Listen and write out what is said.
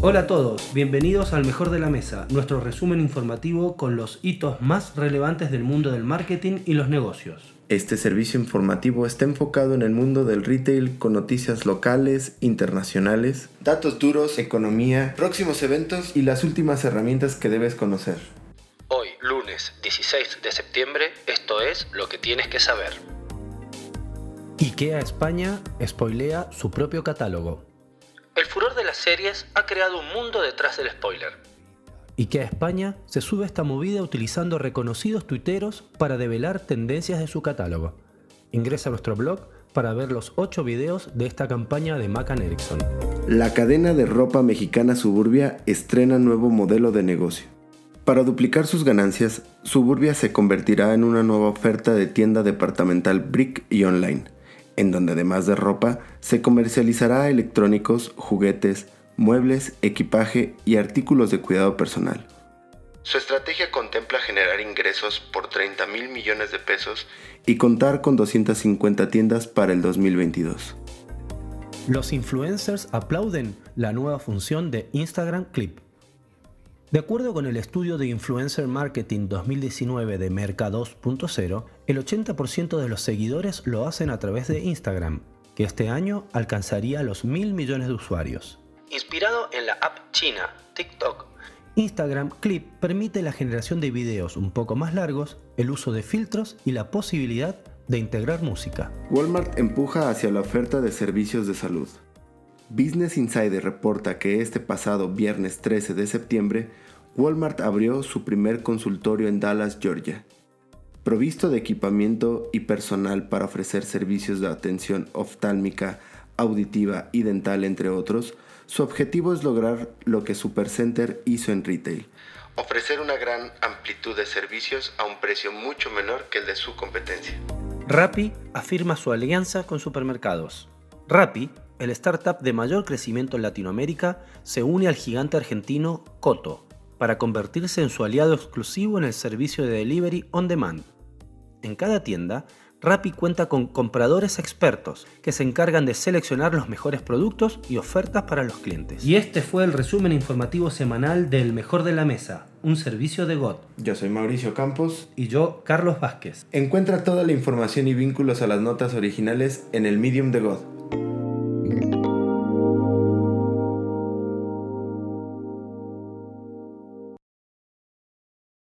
Hola a todos, bienvenidos al Mejor de la Mesa, nuestro resumen informativo con los hitos más relevantes del mundo del marketing y los negocios. Este servicio informativo está enfocado en el mundo del retail con noticias locales, internacionales, datos duros, economía, próximos eventos y las últimas herramientas que debes conocer. Hoy, lunes 16 de septiembre, esto es lo que tienes que saber. IKEA España spoilea su propio catálogo. Series ha creado un mundo detrás del spoiler. IKEA España se sube a esta movida utilizando reconocidos tuiteros para develar tendencias de su catálogo. Ingresa a nuestro blog para ver los 8 videos de esta campaña de Macan Erickson. La cadena de ropa mexicana Suburbia estrena nuevo modelo de negocio. Para duplicar sus ganancias, Suburbia se convertirá en una nueva oferta de tienda departamental brick y online en donde además de ropa se comercializará electrónicos, juguetes, muebles, equipaje y artículos de cuidado personal. Su estrategia contempla generar ingresos por 30 mil millones de pesos y contar con 250 tiendas para el 2022. Los influencers aplauden la nueva función de Instagram Clip. De acuerdo con el estudio de Influencer Marketing 2019 de Merca 2.0, el 80% de los seguidores lo hacen a través de Instagram, que este año alcanzaría los mil millones de usuarios. Inspirado en la app china TikTok, Instagram Clip permite la generación de videos un poco más largos, el uso de filtros y la posibilidad de integrar música. Walmart empuja hacia la oferta de servicios de salud. Business Insider reporta que este pasado viernes 13 de septiembre, Walmart abrió su primer consultorio en Dallas, Georgia. Provisto de equipamiento y personal para ofrecer servicios de atención oftálmica, auditiva y dental, entre otros, su objetivo es lograr lo que Supercenter hizo en retail, ofrecer una gran amplitud de servicios a un precio mucho menor que el de su competencia. Rappi afirma su alianza con supermercados. Rappi el startup de mayor crecimiento en Latinoamérica se une al gigante argentino Coto para convertirse en su aliado exclusivo en el servicio de delivery on demand. En cada tienda, Rappi cuenta con compradores expertos que se encargan de seleccionar los mejores productos y ofertas para los clientes. Y este fue el resumen informativo semanal del Mejor de la Mesa, un servicio de GOT. Yo soy Mauricio Campos. Y yo, Carlos Vázquez. Encuentra toda la información y vínculos a las notas originales en el Medium de GOT